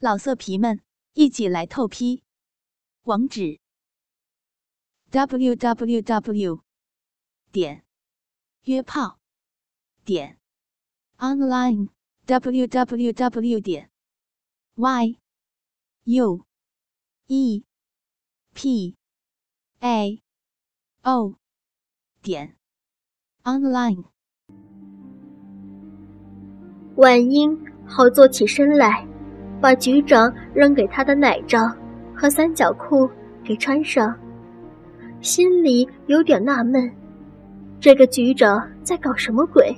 老色皮们，一起来透批！网址：w w w 点约炮点 online w w w 点 y u e p a o 点 online。婉英好坐起身来。把局长扔给他的奶罩和三角裤给穿上，心里有点纳闷：这个局长在搞什么鬼？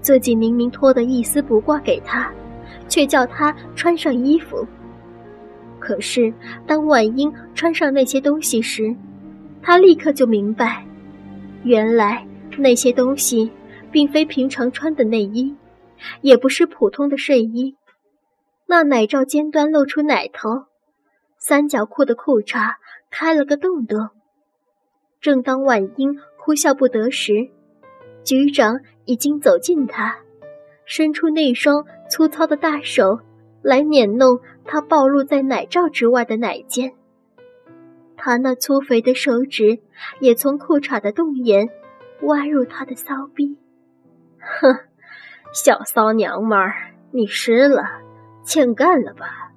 自己明明脱得一丝不挂给他，却叫他穿上衣服。可是当婉英穿上那些东西时，他立刻就明白，原来那些东西并非平常穿的内衣，也不是普通的睡衣。那奶罩尖端露出奶头，三角裤的裤衩开了个洞洞。正当婉英哭笑不得时，局长已经走近她，伸出那双粗糙的大手来捻弄她暴露在奶罩之外的奶尖。他那粗肥的手指也从裤衩的洞眼挖入她的骚逼。哼，小骚娘们儿，你湿了。欠干了吧？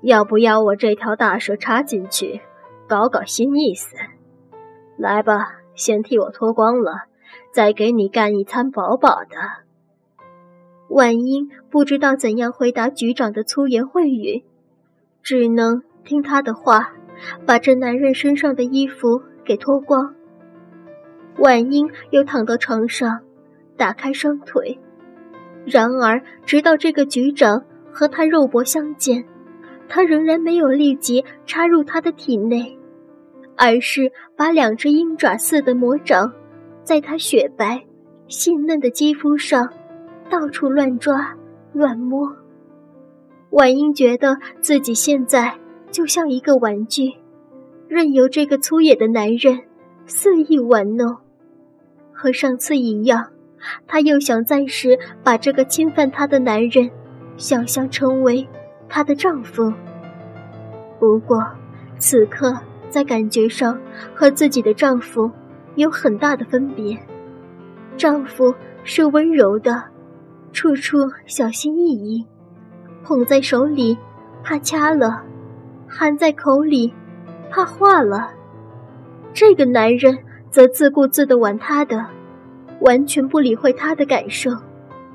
要不要我这条大蛇插进去，搞搞新意思？来吧，先替我脱光了，再给你干一餐饱饱的。婉英不知道怎样回答局长的粗言秽语，只能听他的话，把这男人身上的衣服给脱光。婉英又躺到床上，打开双腿，然而直到这个局长。和他肉搏相见，他仍然没有立即插入他的体内，而是把两只鹰爪似的魔掌，在他雪白、细嫩的肌肤上到处乱抓、乱摸。婉英觉得自己现在就像一个玩具，任由这个粗野的男人肆意玩弄。和上次一样，他又想暂时把这个侵犯他的男人。想象成为她的丈夫，不过此刻在感觉上和自己的丈夫有很大的分别。丈夫是温柔的，处处小心翼翼，捧在手里怕掐了，含在口里怕化了。这个男人则自顾自地玩他的，完全不理会他的感受。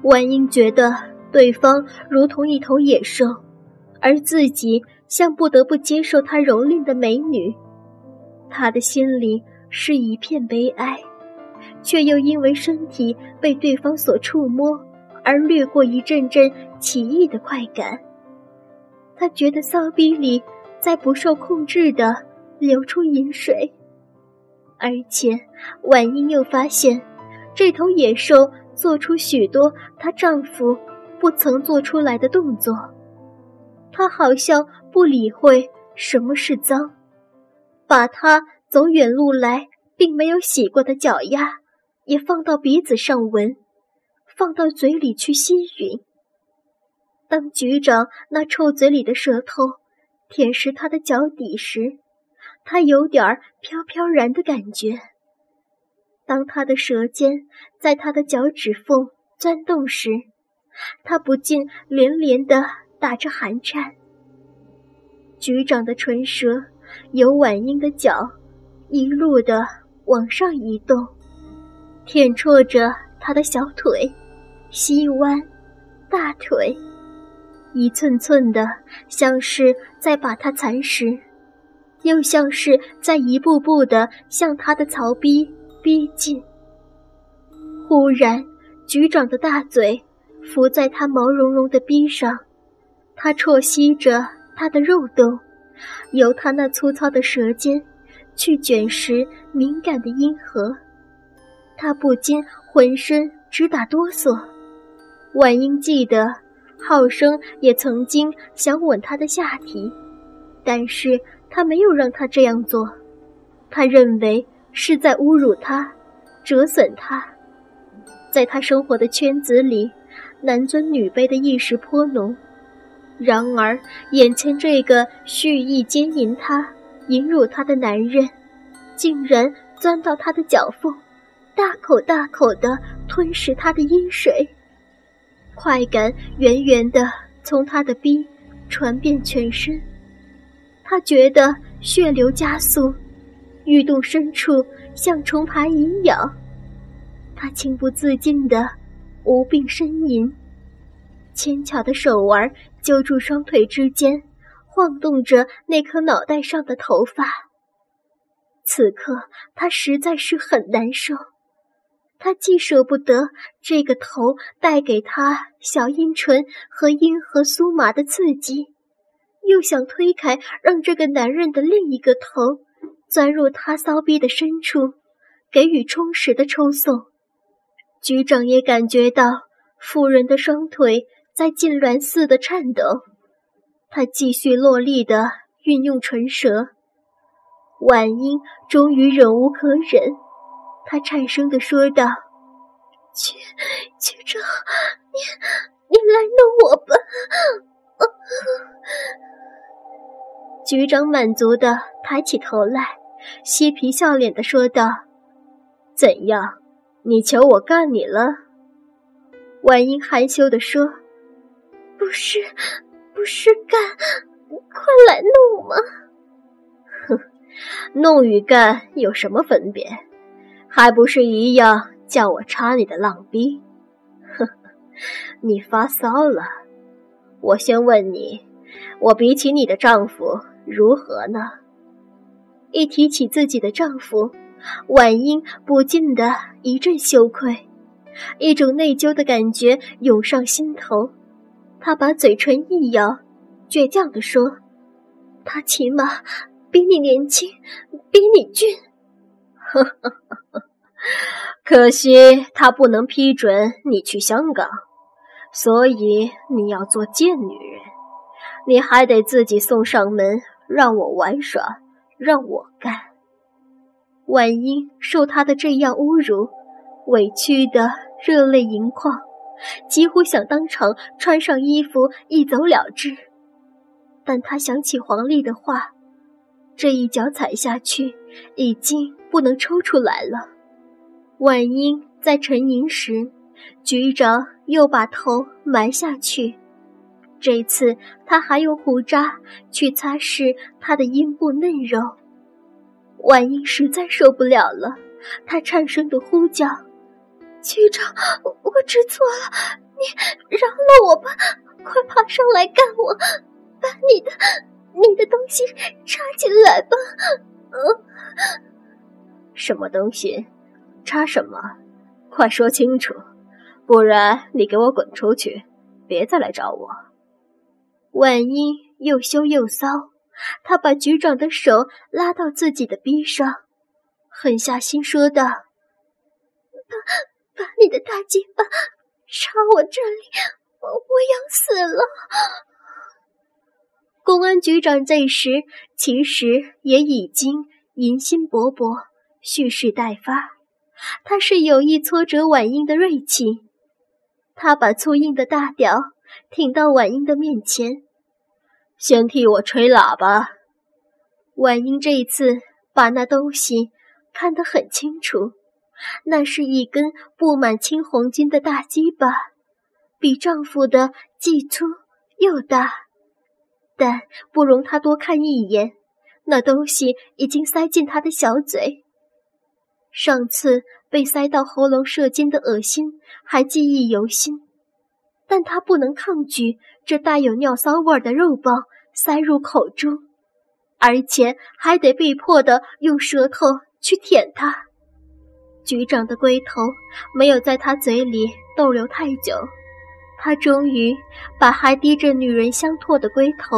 婉英觉得。对方如同一头野兽，而自己像不得不接受他蹂躏的美女。他的心里是一片悲哀，却又因为身体被对方所触摸而掠过一阵阵奇异的快感。他觉得骚逼里在不受控制的流出饮水，而且婉英又发现，这头野兽做出许多她丈夫。不曾做出来的动作，他好像不理会什么是脏，把他走远路来并没有洗过的脚丫也放到鼻子上闻，放到嘴里去吸吮。当局长那臭嘴里的舌头舔舐他的脚底时，他有点飘飘然的感觉。当他的舌尖在他的脚趾缝钻动时，他不禁连连的打着寒颤。局长的唇舌由婉英的脚一路的往上移动，舔啜着她的小腿、膝弯、大腿，一寸寸的，像是在把她蚕食，又像是在一步步的向她的槽逼逼近。忽然，局长的大嘴。伏在他毛茸茸的臂上，他啜吸着他的肉洞，由他那粗糙的舌尖去卷食敏感的阴核。他不禁浑身直打哆嗦。婉英记得，浩生也曾经想吻他的下体，但是他没有让他这样做，他认为是在侮辱他，折损他，在他生活的圈子里。男尊女卑的意识颇浓，然而，眼前这个蓄意奸淫她、淫辱她的男人，竟然钻到她的脚缝，大口大口的吞食她的阴水，快感源源的从她的逼传遍全身，她觉得血流加速，欲动深处像虫爬蚁咬，她情不自禁的无病呻吟。纤巧的手腕揪住双腿之间，晃动着那颗脑袋上的头发。此刻，他实在是很难受。他既舍不得这个头带给他小阴唇和阴和酥麻的刺激，又想推开，让这个男人的另一个头钻入他骚逼的深处，给予充实的抽送。局长也感觉到妇人的双腿。在痉挛似的颤抖，他继续落力的运用唇舌。婉英终于忍无可忍，他颤声的说道：“局局长，你你来弄我吧。”局长满足的抬起头来，嬉皮笑脸的说道：“怎样？你求我干你了？”婉英害羞的说。不是，不是干，快来弄嘛！哼，弄与干有什么分别？还不是一样叫我插你的浪逼？哼，你发骚了？我先问你，我比起你的丈夫如何呢？一提起自己的丈夫，婉英不禁的一阵羞愧，一种内疚的感觉涌上心头。她把嘴唇一咬，倔强地说：“他起码比你年轻，比你俊。可惜他不能批准你去香港，所以你要做贱女人，你还得自己送上门，让我玩耍，让我干。”婉英受他的这样侮辱，委屈的热泪盈眶。几乎想当场穿上衣服一走了之，但他想起黄丽的话，这一脚踩下去已经不能抽出来了。婉英在沉吟时，局长又把头埋下去，这次他还用胡渣去擦拭他的阴部嫩肉。婉英实在受不了了，她颤声的呼叫。局长，我知错了，你饶了我吧！快爬上来干我，把你的你的东西插进来吧！嗯，什么东西？插什么？快说清楚，不然你给我滚出去，别再来找我。万一又羞又骚，他把局长的手拉到自己的臂上，狠下心说道：“把。”把你的大鸡巴插我这里，我我要死了！公安局长这时其实也已经淫心勃勃，蓄势待发。他是有意挫折婉英的锐气，他把粗硬的大屌挺到婉英的面前，先替我吹喇叭。婉英这一次把那东西看得很清楚。那是一根布满青红筋的大鸡巴，比丈夫的既粗又大，但不容他多看一眼。那东西已经塞进他的小嘴，上次被塞到喉咙射精的恶心还记忆犹新，但他不能抗拒这带有尿骚味的肉棒塞入口中，而且还得被迫的用舌头去舔它。局长的龟头没有在他嘴里逗留太久，他终于把还滴着女人香唾的龟头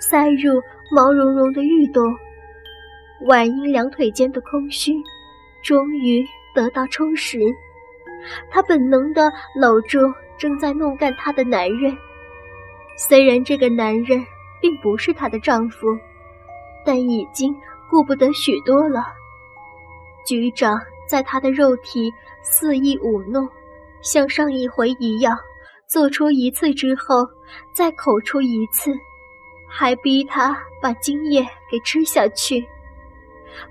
塞入毛茸茸的玉洞。婉英两腿间的空虚终于得到充实，她本能地搂住正在弄干她的男人。虽然这个男人并不是她的丈夫，但已经顾不得许多了。局长。在他的肉体肆意舞弄，像上一回一样，做出一次之后，再口出一次，还逼他把精液给吃下去。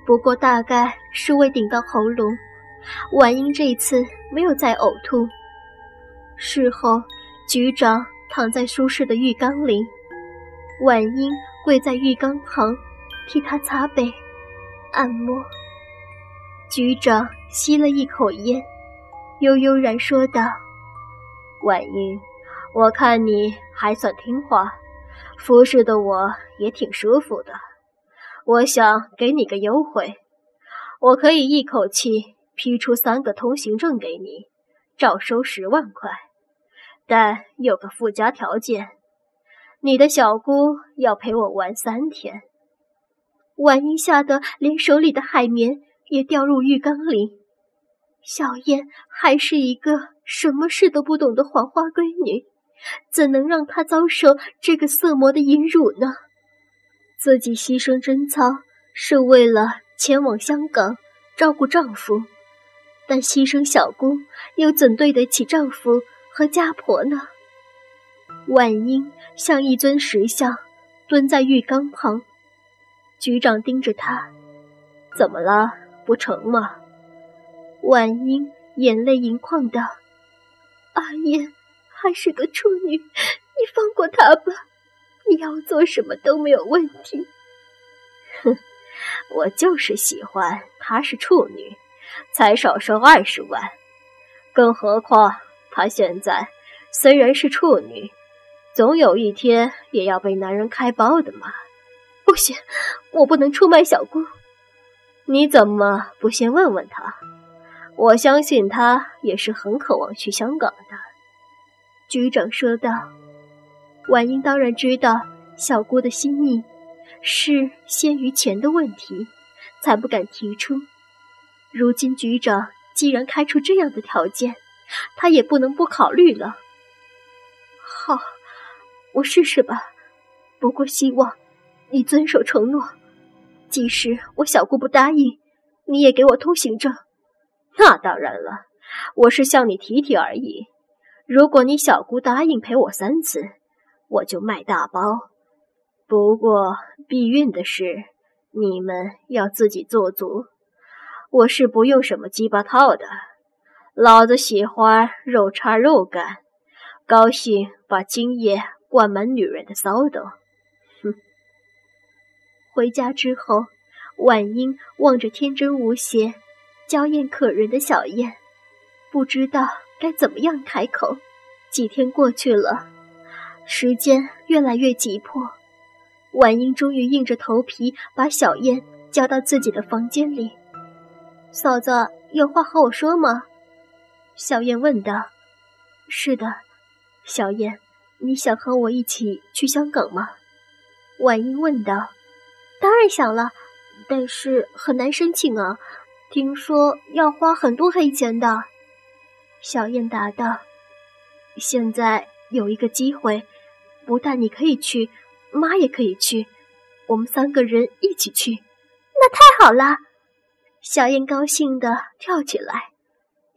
不过大概是未顶到喉咙，婉英这次没有再呕吐。事后，局长躺在舒适的浴缸里，婉英跪在浴缸旁，替他擦背、按摩。局长吸了一口烟，悠悠然说道：“婉英，我看你还算听话，服侍的我也挺舒服的。我想给你个优惠，我可以一口气批出三个通行证给你，照收十万块。但有个附加条件，你的小姑要陪我玩三天。”婉英吓得连手里的海绵。也掉入浴缸里。小燕还是一个什么事都不懂的黄花闺女，怎能让她遭受这个色魔的淫辱呢？自己牺牲贞操是为了前往香港照顾丈夫，但牺牲小姑又怎对得起丈夫和家婆呢？婉英像一尊石像，蹲在浴缸旁。局长盯着她，怎么了？不成吗？婉英眼泪盈眶道：“阿燕还是个处女，你放过她吧。你要做什么都没有问题。”哼，我就是喜欢她是处女，才少收二十万。更何况她现在虽然是处女，总有一天也要被男人开包的嘛。不行，我不能出卖小姑。你怎么不先问问他？我相信他也是很渴望去香港的。”局长说道。婉英当然知道小姑的心意，是先于钱的问题，才不敢提出。如今局长既然开出这样的条件，他也不能不考虑了。好，我试试吧。不过希望你遵守承诺。即使我小姑不答应，你也给我通行证。那当然了，我是向你提提而已。如果你小姑答应陪我三次，我就卖大包。不过避孕的事，你们要自己做足。我是不用什么鸡巴套的，老子喜欢肉插肉干，高兴把精液灌满女人的骚动。哼回家之后，婉英望着天真无邪、娇艳可人的小燕，不知道该怎么样开口。几天过去了，时间越来越急迫，婉英终于硬着头皮把小燕叫到自己的房间里。嫂子，有话和我说吗？小燕问道。是的，小燕，你想和我一起去香港吗？婉英问道。当然想了，但是很难申请啊，听说要花很多黑钱的。小燕答道：“现在有一个机会，不但你可以去，妈也可以去，我们三个人一起去，那太好了！”小燕高兴的跳起来。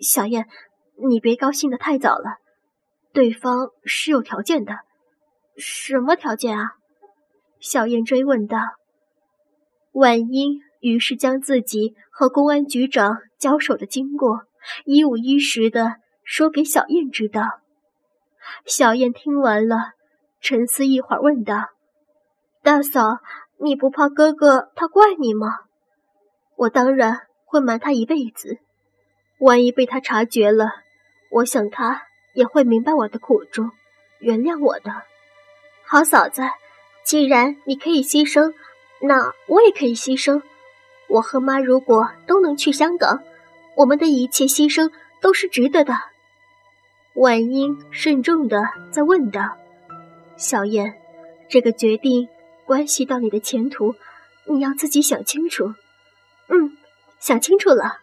小燕，你别高兴的太早了，对方是有条件的。什么条件啊？小燕追问道。婉英于是将自己和公安局长交手的经过一五一十的说给小燕知道。小燕听完了，沉思一会儿，问道：“大嫂，你不怕哥哥他怪你吗？”“我当然会瞒他一辈子，万一被他察觉了，我想他也会明白我的苦衷，原谅我的。”“好嫂子，既然你可以牺牲。”那我也可以牺牲。我和妈如果都能去香港，我们的一切牺牲都是值得的。婉英慎重的在问道：“小燕，这个决定关系到你的前途，你要自己想清楚。”“嗯，想清楚了。”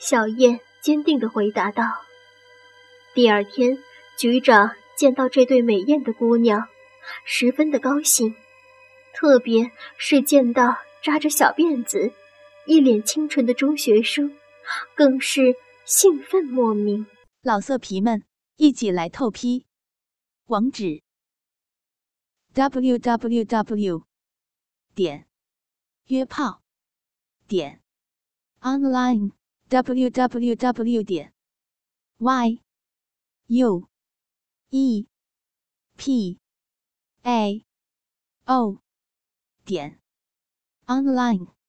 小燕坚定的回答道。第二天，局长见到这对美艳的姑娘，十分的高兴。特别是见到扎着小辫子、一脸清纯的中学生，更是兴奋莫名。老色皮们，一起来透批。网址：w w w 点约炮点 online w w w 点 y u e p a o 点 online。